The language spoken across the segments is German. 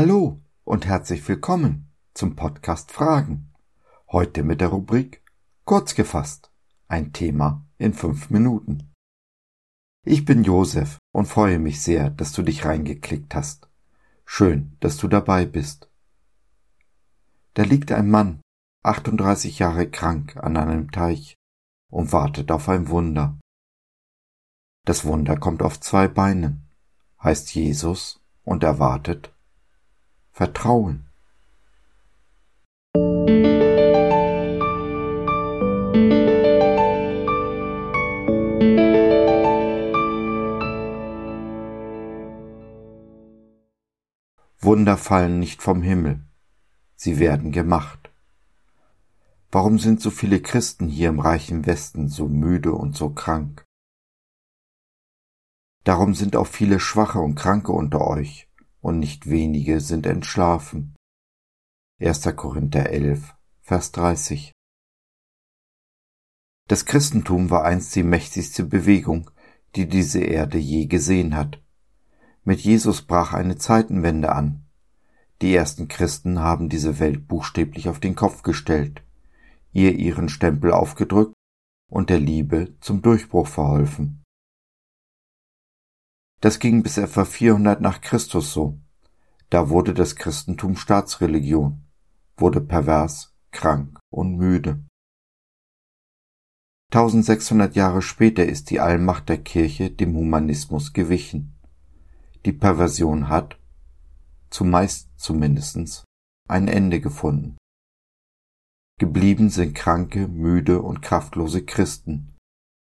Hallo und herzlich willkommen zum Podcast Fragen. Heute mit der Rubrik Kurz gefasst. Ein Thema in fünf Minuten. Ich bin Josef und freue mich sehr, dass du dich reingeklickt hast. Schön, dass du dabei bist. Da liegt ein Mann, 38 Jahre krank, an einem Teich und wartet auf ein Wunder. Das Wunder kommt auf zwei Beinen, heißt Jesus und erwartet Vertrauen. Wunder fallen nicht vom Himmel, sie werden gemacht. Warum sind so viele Christen hier im reichen Westen so müde und so krank? Darum sind auch viele Schwache und Kranke unter euch, und nicht wenige sind entschlafen. 1. Korinther 11, Vers 30. Das Christentum war einst die mächtigste Bewegung, die diese Erde je gesehen hat. Mit Jesus brach eine Zeitenwende an. Die ersten Christen haben diese Welt buchstäblich auf den Kopf gestellt, ihr ihren Stempel aufgedrückt und der Liebe zum Durchbruch verholfen. Das ging bis etwa 400 nach Christus so. Da wurde das Christentum Staatsreligion, wurde pervers, krank und müde. 1600 Jahre später ist die Allmacht der Kirche dem Humanismus gewichen. Die Perversion hat, zumeist zumindestens, ein Ende gefunden. Geblieben sind kranke, müde und kraftlose Christen,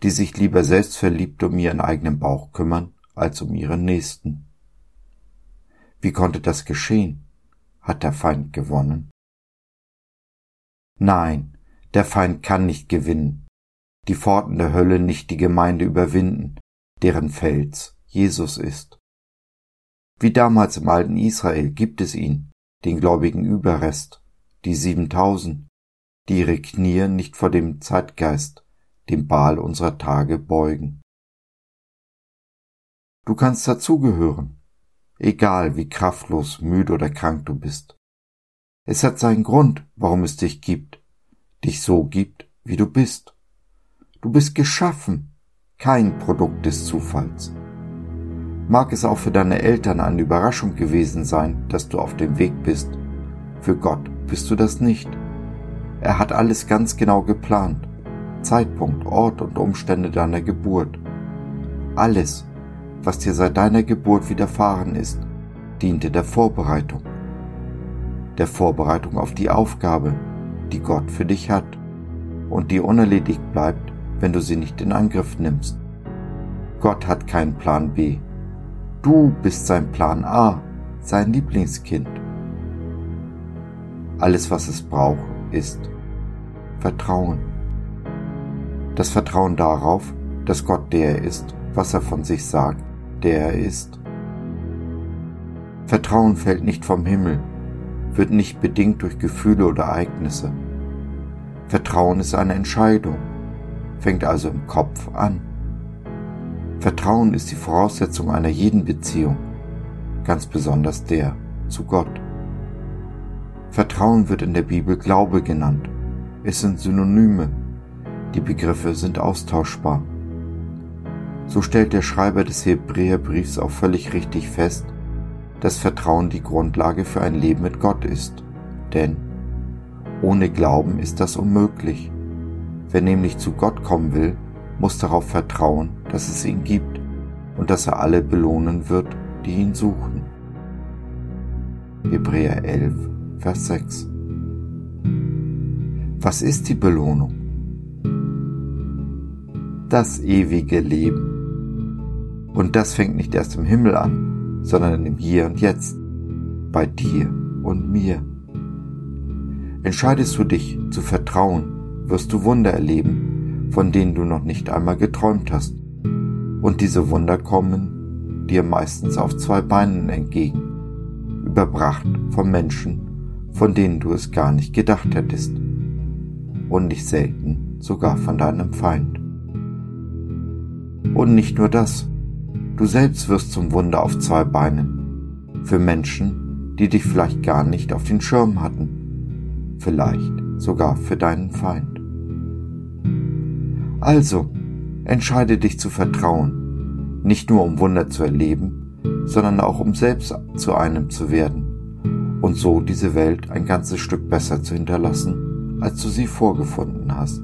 die sich lieber selbstverliebt um ihren eigenen Bauch kümmern als um ihren Nächsten. Wie konnte das geschehen? Hat der Feind gewonnen? Nein, der Feind kann nicht gewinnen, die Pforten der Hölle nicht die Gemeinde überwinden, deren Fels Jesus ist. Wie damals im alten Israel gibt es ihn, den gläubigen Überrest, die siebentausend, die ihre Knie nicht vor dem Zeitgeist, dem Baal unserer Tage beugen. Du kannst dazugehören, egal wie kraftlos, müde oder krank du bist. Es hat seinen Grund, warum es dich gibt, dich so gibt, wie du bist. Du bist geschaffen, kein Produkt des Zufalls. Mag es auch für deine Eltern eine Überraschung gewesen sein, dass du auf dem Weg bist. Für Gott bist du das nicht. Er hat alles ganz genau geplant. Zeitpunkt, Ort und Umstände deiner Geburt. Alles, was dir seit deiner Geburt widerfahren ist, diente der Vorbereitung. Der Vorbereitung auf die Aufgabe, die Gott für dich hat und die unerledigt bleibt, wenn du sie nicht in Angriff nimmst. Gott hat keinen Plan B. Du bist sein Plan A, sein Lieblingskind. Alles, was es braucht, ist Vertrauen. Das Vertrauen darauf, dass Gott der ist, was er von sich sagt der er ist. Vertrauen fällt nicht vom Himmel, wird nicht bedingt durch Gefühle oder Ereignisse. Vertrauen ist eine Entscheidung, fängt also im Kopf an. Vertrauen ist die Voraussetzung einer jeden Beziehung, ganz besonders der zu Gott. Vertrauen wird in der Bibel Glaube genannt. Es sind Synonyme. Die Begriffe sind austauschbar. So stellt der Schreiber des Hebräerbriefs auch völlig richtig fest, dass Vertrauen die Grundlage für ein Leben mit Gott ist. Denn ohne Glauben ist das unmöglich. Wer nämlich zu Gott kommen will, muss darauf vertrauen, dass es ihn gibt und dass er alle belohnen wird, die ihn suchen. Hebräer 11, Vers 6 Was ist die Belohnung? Das ewige Leben und das fängt nicht erst im Himmel an, sondern im Hier und Jetzt, bei dir und mir. Entscheidest du dich zu vertrauen, wirst du Wunder erleben, von denen du noch nicht einmal geträumt hast. Und diese Wunder kommen dir meistens auf zwei Beinen entgegen, überbracht von Menschen, von denen du es gar nicht gedacht hättest. Und nicht selten sogar von deinem Feind. Und nicht nur das, Du selbst wirst zum Wunder auf zwei Beinen. Für Menschen, die dich vielleicht gar nicht auf den Schirm hatten, vielleicht sogar für deinen Feind. Also, entscheide dich zu vertrauen, nicht nur um Wunder zu erleben, sondern auch um selbst zu einem zu werden und so diese Welt ein ganzes Stück besser zu hinterlassen, als du sie vorgefunden hast.